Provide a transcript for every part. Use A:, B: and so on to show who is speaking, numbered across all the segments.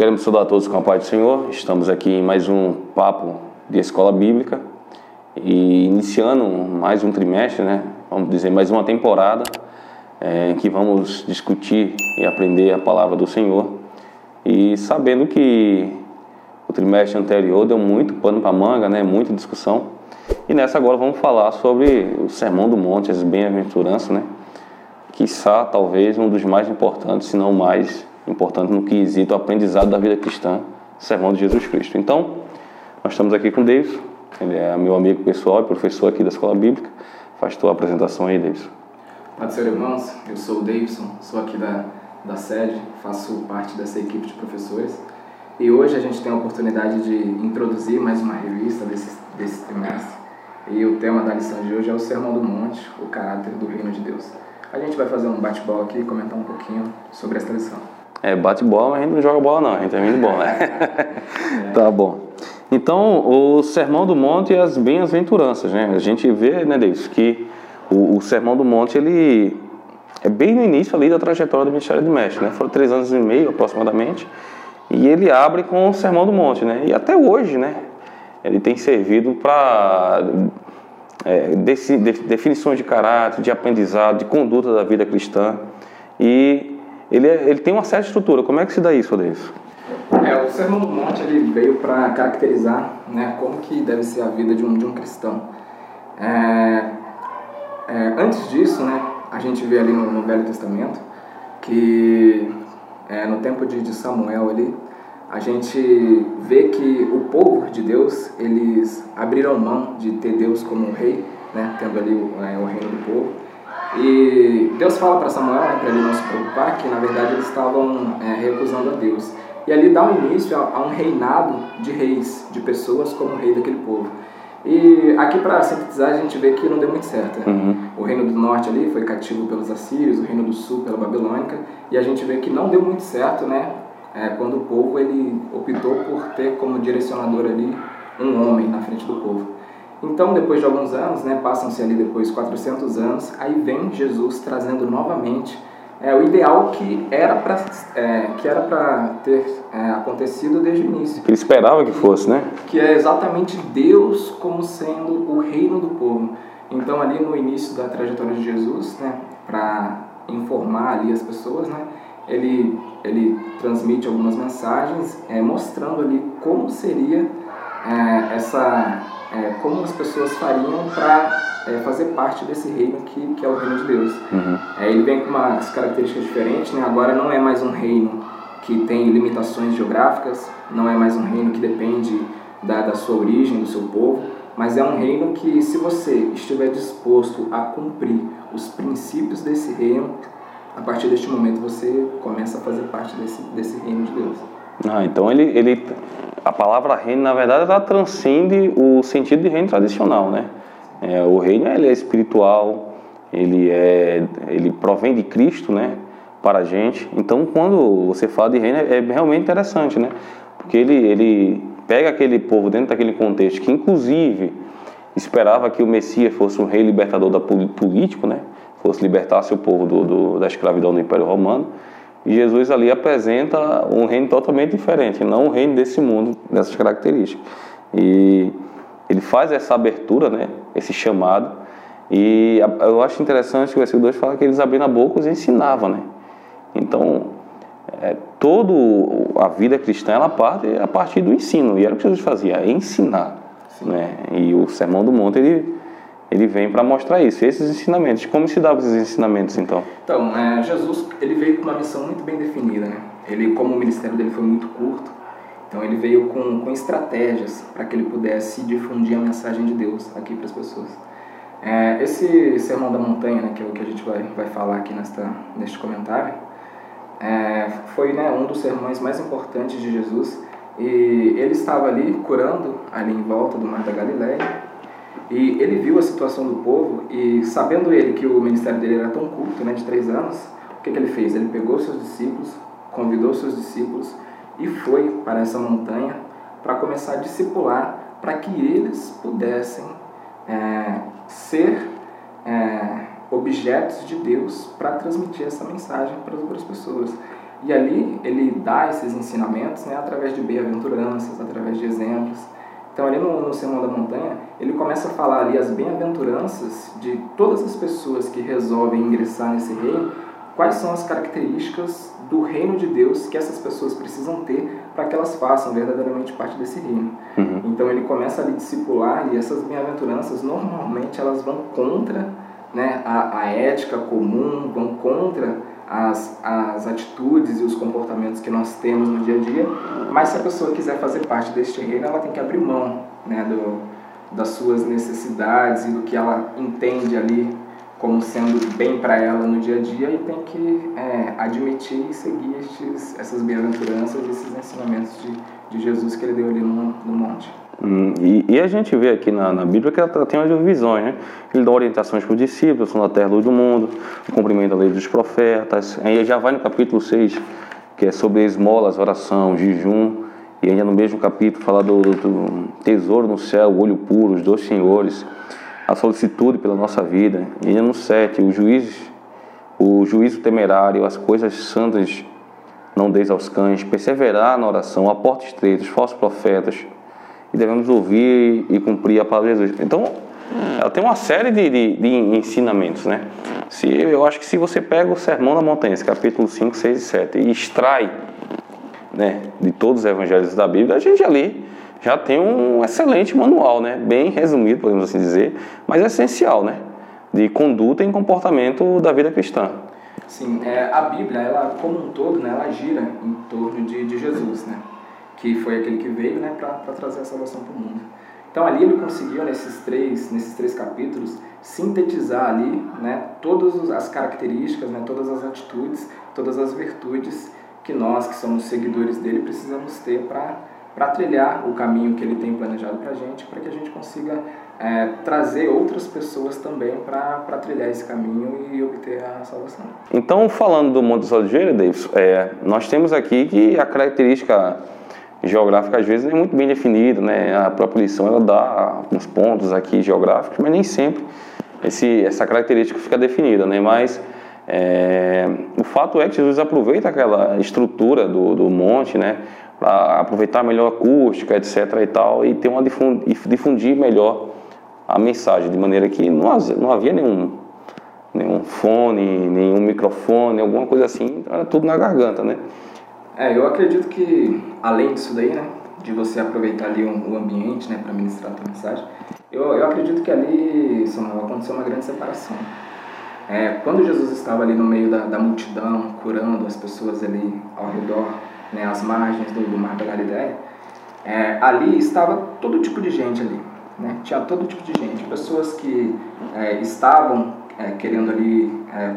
A: Queremos saudar a todos com a paz do Senhor. Estamos aqui em mais um papo de escola bíblica e iniciando mais um trimestre, né? Vamos dizer mais uma temporada é, em que vamos discutir e aprender a palavra do Senhor e sabendo que o trimestre anterior deu muito pano para manga, né? Muita discussão. E nessa agora vamos falar sobre o Sermão do Monte, as bem-aventuranças, né? Quiçá, talvez, um dos mais importantes, se não mais importante no quesito aprendizado da vida cristã, Sermão de Jesus Cristo. Então, nós estamos aqui com o Davis, ele é meu amigo pessoal e professor aqui da Escola Bíblica. Faz tua apresentação aí, Davis.
B: Pode ser, irmãos, eu sou o Davidson, sou aqui da, da sede, faço parte dessa equipe de professores. E hoje a gente tem a oportunidade de introduzir mais uma revista desse, desse trimestre. E o tema da lição de hoje é o Sermão do Monte, o caráter do Reino de Deus. A gente vai fazer um bate-bola aqui e comentar um pouquinho sobre essa lição.
A: É, bate bola, mas a gente não joga bola não, a gente é muito bom, né? tá bom. Então, o Sermão do Monte e as bem-aventuranças, né? A gente vê, né, Deus, que o, o, Sermão do Monte, ele é bem no início ali da trajetória do Ministério do Mestre, né? Foram três anos e meio, aproximadamente, e ele abre com o Sermão do Monte, né? E até hoje, né? Ele tem servido para é, definições de caráter, de aprendizado, de conduta da vida cristã, e ele, é, ele tem uma certa estrutura. Como é que se dá isso, Adeus?
B: É, o Sermão do Monte ele veio para caracterizar né, como que deve ser a vida de um, de um cristão. É, é, antes disso, né, a gente vê ali no, no Velho Testamento que é, no tempo de, de Samuel ali, a gente vê que o povo de Deus, eles abriram mão de ter Deus como rei, né, tendo ali o, é, o reino do povo, e Deus fala para Samuel, né, para ele não se preocupar, que na verdade eles estavam é, recusando a Deus. E ali dá um início a, a, um reinado de reis, de pessoas como rei daquele povo. E aqui para sintetizar, a gente vê que não deu muito certo. Né? Uhum. O reino do norte ali foi cativo pelos assírios, o reino do sul pela babilônica, e a gente vê que não deu muito certo, né? É, quando o povo ele optou por ter como direcionador ali um homem na frente do povo. Então, depois de alguns anos, né, passam-se ali depois 400 anos, aí vem Jesus trazendo novamente é, o ideal que era para é, que era para ter é, acontecido desde o início.
A: Que ele esperava que fosse, né?
B: Que é exatamente Deus como sendo o reino do povo. Então, ali no início da trajetória de Jesus, né, para informar ali as pessoas, né, ele ele transmite algumas mensagens é, mostrando ali como seria é, essa é, como as pessoas fariam para é, fazer parte desse reino que, que é o reino de Deus. Uhum. É, ele vem com umas características diferentes, né? agora não é mais um reino que tem limitações geográficas, não é mais um reino que depende da, da sua origem, do seu povo, mas é um reino que, se você estiver disposto a cumprir os princípios desse reino, a partir deste momento você começa a fazer parte desse, desse reino de Deus.
A: Ah, então ele, ele, a palavra reino, na verdade, ela transcende o sentido de reino tradicional, né? É, o reino ele é espiritual, ele é, ele provém de Cristo, né? Para a gente. Então, quando você fala de reino, é, é realmente interessante, né? Porque ele, ele pega aquele povo dentro daquele contexto que, inclusive, esperava que o Messias fosse um rei libertador da político, né? Fosse libertar seu povo do, do da escravidão do Império Romano e Jesus ali apresenta um reino totalmente diferente, não um reino desse mundo, dessas características. E ele faz essa abertura, né, esse chamado. E eu acho interessante que o versículo 2 fala que eles abriam a boca e ensinavam, né? Então, é, toda a vida cristã ela parte a partir do ensino. E era o que Jesus fazia, ensinar. Né? E o Sermão do Monte, ele ele vem para mostrar isso, esses ensinamentos. Como se davam esses ensinamentos, então?
B: Então, é, Jesus ele veio com uma missão muito bem definida, né? Ele, como o ministério dele foi muito curto, então ele veio com, com estratégias para que ele pudesse difundir a mensagem de Deus aqui para as pessoas. É, esse sermão da montanha, né, que é o que a gente vai, vai falar aqui nesta, neste comentário, é, foi né, um dos sermões mais importantes de Jesus e ele estava ali curando ali em volta do Mar da Galileia e ele viu a situação do povo e, sabendo ele que o ministério dele era tão curto, né, de três anos, o que, que ele fez? Ele pegou seus discípulos, convidou seus discípulos e foi para essa montanha para começar a discipular, para que eles pudessem é, ser é, objetos de Deus para transmitir essa mensagem para as outras pessoas. E ali ele dá esses ensinamentos né, através de bem-aventuranças, através de exemplos. Então, ali no, no Sermão da Montanha, ele começa a falar ali as bem-aventuranças de todas as pessoas que resolvem ingressar nesse reino, quais são as características do reino de Deus que essas pessoas precisam ter para que elas façam verdadeiramente parte desse reino. Uhum. Então, ele começa a lhe discipular e essas bem-aventuranças, normalmente, elas vão contra né, a, a ética comum, vão contra as, as atitudes e os comportamentos que nós temos no dia a dia, mas se a pessoa quiser fazer parte deste reino, ela tem que abrir mão né, do, das suas necessidades e do que ela entende ali como sendo bem para ela no dia a dia e tem que é, admitir e seguir estes, essas bem-aventuranças, esses ensinamentos de, de Jesus que ele deu ali no, no monte.
A: Hum, e, e, a gente vê aqui na, na Bíblia que ela tem as visões, né? Ele dá orientações para os discípulos, são da terra luz do mundo, cumprimento da lei dos profetas. Aí já vai no capítulo 6, que é sobre esmolas, oração, jejum. E ainda no mesmo capítulo fala do, do tesouro no céu, o olho puro, os dois senhores, a solicitude pela nossa vida. E ainda no 7, o juízo, o juízo temerário, as coisas santas não deis aos cães, perseverar na oração, a porta estreita, os falsos profetas, e devemos ouvir e cumprir a palavra de Jesus. Então, ela tem uma série de, de, de, ensinamentos, né? Se, eu acho que se você pega o Sermão da Montanha, capítulo 5, 6 e 7, e extrai né, de todos os evangelhos da Bíblia, a gente ali já tem um excelente manual, né? Bem resumido, podemos assim dizer, mas essencial, né? De conduta e comportamento da vida cristã.
B: Sim, é, a Bíblia, ela como um todo, né, ela gira em torno de, de Jesus, né? Que foi aquele que veio né, para trazer a salvação para o mundo. Então ali ele conseguiu nesses três, nesses três capítulos sintetizar ali né, todas as características, né, todas as atitudes, todas as virtudes que nós que somos seguidores dele precisamos ter para trilhar o caminho que ele tem planejado para a gente, para que a gente consiga é, trazer outras pessoas também para trilhar esse caminho e obter a salvação.
A: Então, falando do dos Oliveiras, Davis, é, nós temos aqui que a característica geográfica às vezes é muito bem definida, né? A própria lição ela dá uns pontos aqui geográficos, mas nem sempre esse, essa característica fica definida, né? Mas é, o fato é que Jesus aproveita aquela estrutura do, do monte, né? Para aproveitar melhor a acústica, etc. e tal, e ter uma difundir, difundir melhor a mensagem, de maneira que não, não havia nenhum nenhum fone, nenhum microfone, alguma coisa assim, era tudo na garganta, né?
B: É, eu acredito que além disso daí, né, de você aproveitar ali o, ambiente, né, para ministrar a tua mensagem, eu, eu acredito que ali Samuel, aconteceu uma grande separação. É, quando Jesus estava ali no meio da, da multidão, curando as pessoas ali ao redor, né, às margens do, do Mar da Galileia, é, ali estava todo tipo de gente ali. Né? Tinha todo tipo de gente. Pessoas que é, estavam é, querendo ali é,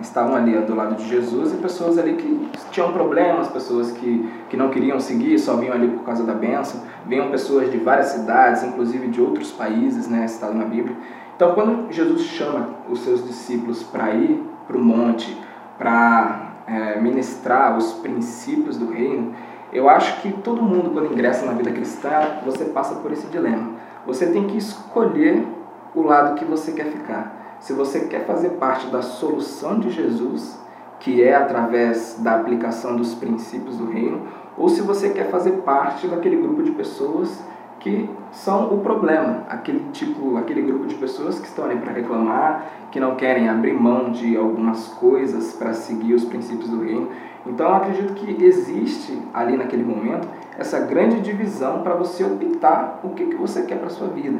B: estavam ali do lado de Jesus e pessoas ali que tinham problemas, pessoas que, que não queriam seguir, só vinham ali por causa da bênção. Vinham pessoas de várias cidades, inclusive de outros países, né, citado na Bíblia. Então, quando Jesus chama os seus discípulos para ir para o monte, para é, ministrar os princípios do reino, eu acho que todo mundo, quando ingressa na vida cristã, você passa por esse dilema. Você tem que escolher o lado que você quer ficar se você quer fazer parte da solução de Jesus, que é através da aplicação dos princípios do reino, ou se você quer fazer parte daquele grupo de pessoas que são o problema, aquele tipo, aquele grupo de pessoas que estão ali para reclamar, que não querem abrir mão de algumas coisas para seguir os princípios do reino. Então eu acredito que existe ali naquele momento essa grande divisão para você optar o que, que você quer para sua vida.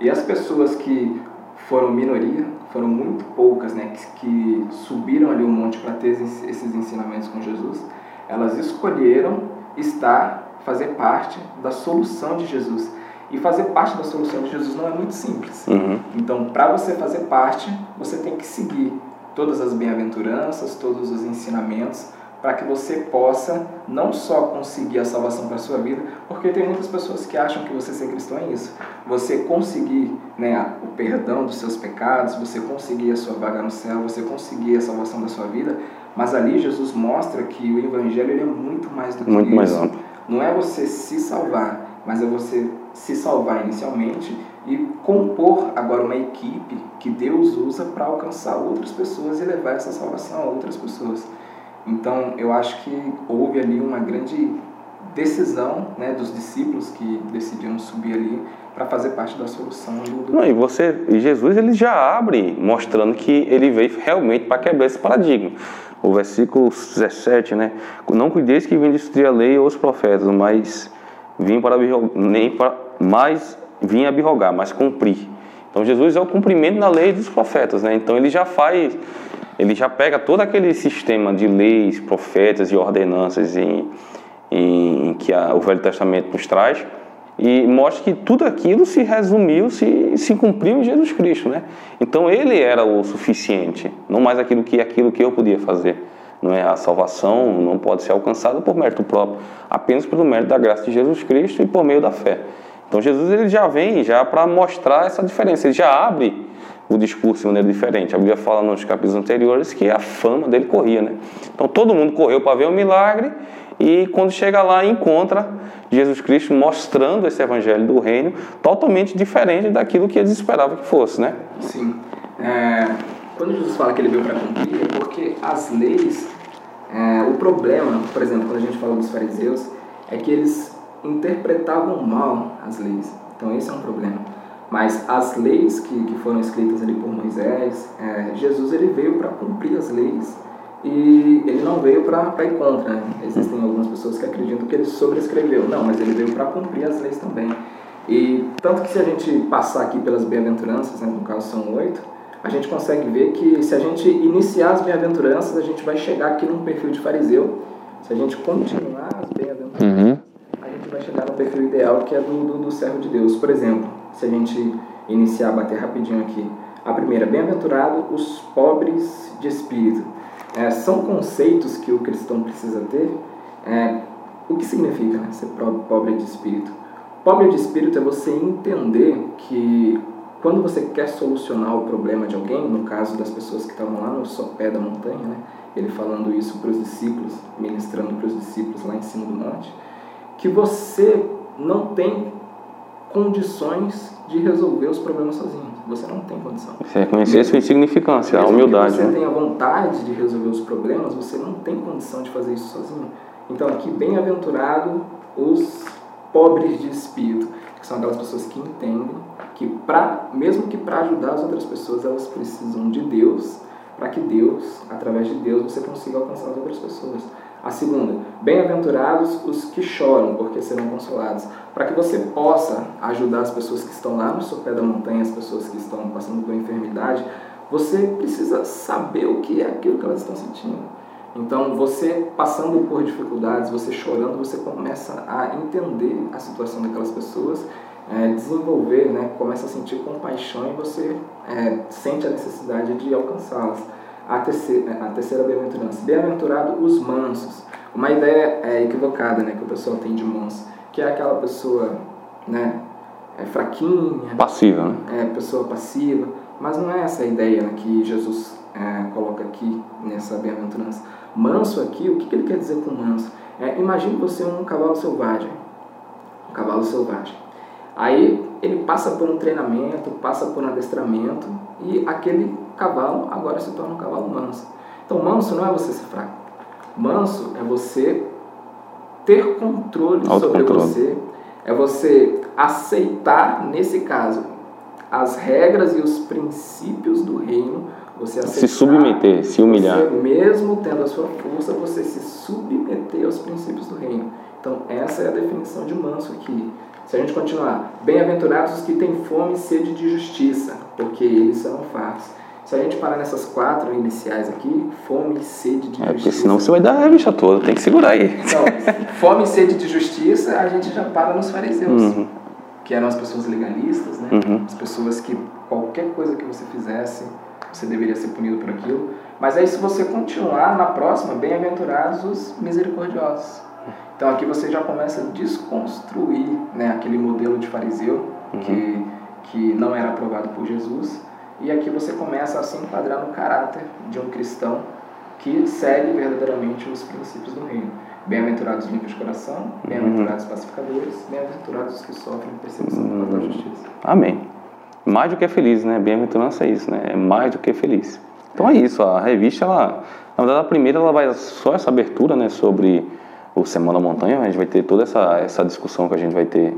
B: E as pessoas que foram minoria, foram muito poucas, né, que, que subiram ali o monte para ter esses ensinamentos com Jesus, elas escolheram estar, fazer parte da solução de Jesus. E fazer parte da solução de Jesus não é muito simples. Uhum. Então, para você fazer parte, você tem que seguir todas as bem-aventuranças, todos os ensinamentos, para que você possa não só conseguir a salvação para a sua vida, porque tem muitas pessoas que acham que você ser cristão é isso. Você conseguir né, o perdão dos seus pecados, você conseguir a sua vaga no céu, você conseguir a salvação da sua vida, mas ali Jesus mostra que o evangelho é muito mais do que
A: muito
B: isso.
A: Mais amplo.
B: Não é você se salvar, mas é você se salvar inicialmente e compor agora uma equipe que Deus usa para alcançar outras pessoas e levar essa salvação a outras pessoas. Então, eu acho que houve ali uma grande decisão né, dos discípulos que decidiram subir ali para fazer parte da solução. Do...
A: Não, e você, Jesus ele já abre mostrando que ele veio realmente para quebrar esse paradigma. O versículo 17, né? Não cuideis que vim destruir a lei ou os profetas, mas vim para nem para mais vim abrogar, mas cumprir. Então Jesus é o cumprimento da lei dos profetas, né? Então ele já faz, ele já pega todo aquele sistema de leis, profetas e ordenanças em, em, em que a, o Velho Testamento nos traz e mostra que tudo aquilo se resumiu, se, se cumpriu em Jesus Cristo, né? Então ele era o suficiente, não mais aquilo que aquilo que eu podia fazer. Não é a salvação não pode ser alcançada por mérito próprio, apenas pelo mérito da graça de Jesus Cristo e por meio da fé. Então Jesus ele já vem já para mostrar essa diferença, ele já abre o discurso de maneira diferente. A Bíblia fala nos capítulos anteriores que a fama dele corria, né? Então todo mundo correu para ver o milagre e quando chega lá encontra Jesus Cristo mostrando esse evangelho do reino totalmente diferente daquilo que eles esperavam que fosse, né?
B: Sim. É, quando Jesus fala que ele veio para cumprir, é porque as leis, é, o problema, por exemplo, quando a gente fala dos fariseus, é que eles interpretavam mal as leis. Então esse é um problema. Mas as leis que, que foram escritas ali por Moisés, é, Jesus ele veio para cumprir as leis e ele não veio para ir contra. Né? Existem algumas pessoas que acreditam que ele sobrescreveu. Não, mas ele veio para cumprir as leis também. E tanto que se a gente passar aqui pelas bem-aventuranças, né, no caso são oito, a gente consegue ver que se a gente iniciar as bem-aventuranças, a gente vai chegar aqui num perfil de fariseu. Se a gente continuar as bem-aventuranças, uhum. a gente vai chegar no perfil ideal que é do, do, do servo de Deus. Por exemplo, se a gente iniciar, bater rapidinho aqui. A primeira, bem-aventurado os pobres de espírito é, são conceitos que o cristão precisa ter. É, o que significa né, ser pobre de espírito? Pobre de espírito é você entender que quando você quer solucionar o problema de alguém, no caso das pessoas que estavam lá no sopé da montanha, né, ele falando isso para os discípulos, ministrando para os discípulos lá em cima do monte, que você não tem condições de resolver os problemas sozinho. Você não tem condição.
A: Você reconhecer sua insignificância, a humildade.
B: Se você né? tem a vontade de resolver os problemas, você não tem condição de fazer isso sozinho. Então, aqui, bem-aventurado os pobres de espírito, que são aquelas pessoas que entendem que, pra, mesmo que para ajudar as outras pessoas, elas precisam de Deus, para que Deus, através de Deus, você consiga alcançar as outras pessoas. A segunda, bem-aventurados os que choram, porque serão consolados. Para que você possa ajudar as pessoas que estão lá no sopé da montanha, as pessoas que estão passando por enfermidade, você precisa saber o que é aquilo que elas estão sentindo. Então, você passando por dificuldades, você chorando, você começa a entender a situação daquelas pessoas, é, desenvolver, né, começa a sentir compaixão e você é, sente a necessidade de alcançá-las a terceira, a terceira bem-aventurança. Bem-aventurado os mansos. Uma ideia é, equivocada né, que o pessoal tem de manso, que é aquela pessoa né, é fraquinha.
A: Passiva, né?
B: É, pessoa passiva. Mas não é essa a ideia né, que Jesus é, coloca aqui nessa bem-aventurança. Manso aqui, o que, que ele quer dizer com manso? É, imagine você um cavalo selvagem. Um cavalo selvagem. Aí ele passa por um treinamento, passa por um adestramento e aquele cavalo agora se torna um cavalo manso. Então, manso não é você ser fraco. Manso é você ter controle sobre você, é você aceitar, nesse caso, as regras e os princípios do reino, você aceitar,
A: se submeter, se humilhar. Você,
B: mesmo tendo a sua força, você se submeter aos princípios do reino. Então, essa é a definição de manso aqui. Se a gente continuar, bem-aventurados os que têm fome e sede de justiça, porque eles serão fartos. Se a gente parar nessas quatro iniciais aqui, fome e sede de
A: é,
B: justiça.
A: Porque senão você vai dar a revista toda, tem que segurar aí.
B: Então, fome e sede de justiça, a gente já para nos fariseus, uhum. que eram as pessoas legalistas, né? Uhum. As pessoas que qualquer coisa que você fizesse, você deveria ser punido por aquilo. Mas aí, se você continuar na próxima, bem-aventurados os misericordiosos. Então aqui você já começa a desconstruir né, aquele modelo de fariseu uhum. que, que não era aprovado por Jesus. E aqui você começa a se enquadrar no caráter de um cristão que segue verdadeiramente os princípios do reino. Bem-aventurados os limpos de coração, bem-aventurados os pacificadores, bem-aventurados os que sofrem perseguição uhum. justiça.
A: Amém. Mais do que feliz, né? Bem-aventurança é isso, né? É mais do que feliz. Então é isso, a revista ela Na verdade, a primeira ela vai só essa abertura, né, sobre o Semana Montanha. A gente vai ter toda essa, essa discussão que a gente vai ter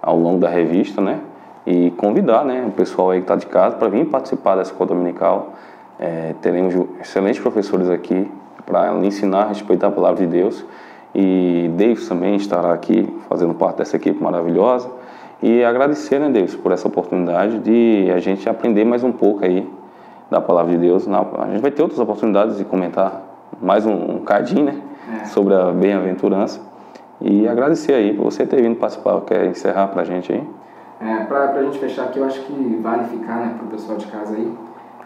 A: ao longo da revista, né? E convidar, né, o pessoal aí que está de casa para vir participar dessa escola dominical. É, teremos excelentes professores aqui para ensinar a respeitar a palavra de Deus. E Deus também estará aqui fazendo parte dessa equipe maravilhosa. E agradecer, né, Deus, por essa oportunidade de a gente aprender mais um pouco aí da palavra de Deus. A gente vai ter outras oportunidades de comentar mais um, um cadinho, né? É. Sobre a bem-aventurança. E agradecer aí por você ter vindo participar. Quer encerrar pra gente aí?
B: É, pra, pra gente fechar aqui, eu acho que vale ficar, né, pro pessoal de casa aí,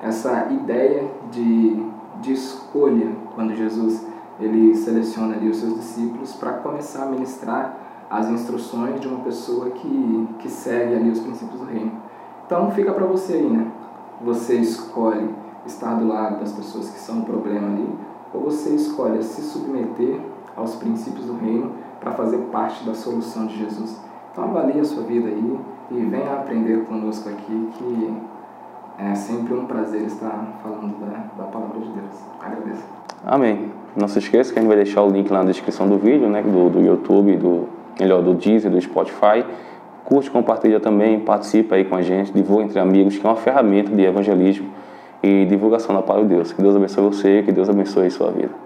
B: essa ideia de, de escolha quando Jesus ele seleciona ali os seus discípulos para começar a ministrar as instruções de uma pessoa que, que segue ali os princípios do reino. Então fica para você aí, né? você escolhe estar do lado das pessoas que são o problema ali, ou você escolhe se submeter aos princípios do reino para fazer parte da solução de Jesus. Então avalie a sua vida aí e venha aprender conosco aqui que é sempre um prazer estar falando da, da palavra de Deus. Agradeço.
A: Amém. Não se esqueça que a gente vai deixar o link lá na descrição do vídeo, né, do, do YouTube, do melhor do Deezer, do Spotify Curte, compartilha também, participa aí com a gente, divulga entre amigos, que é uma ferramenta de evangelismo e divulgação da palavra de Deus. Que Deus abençoe você, que Deus abençoe sua vida.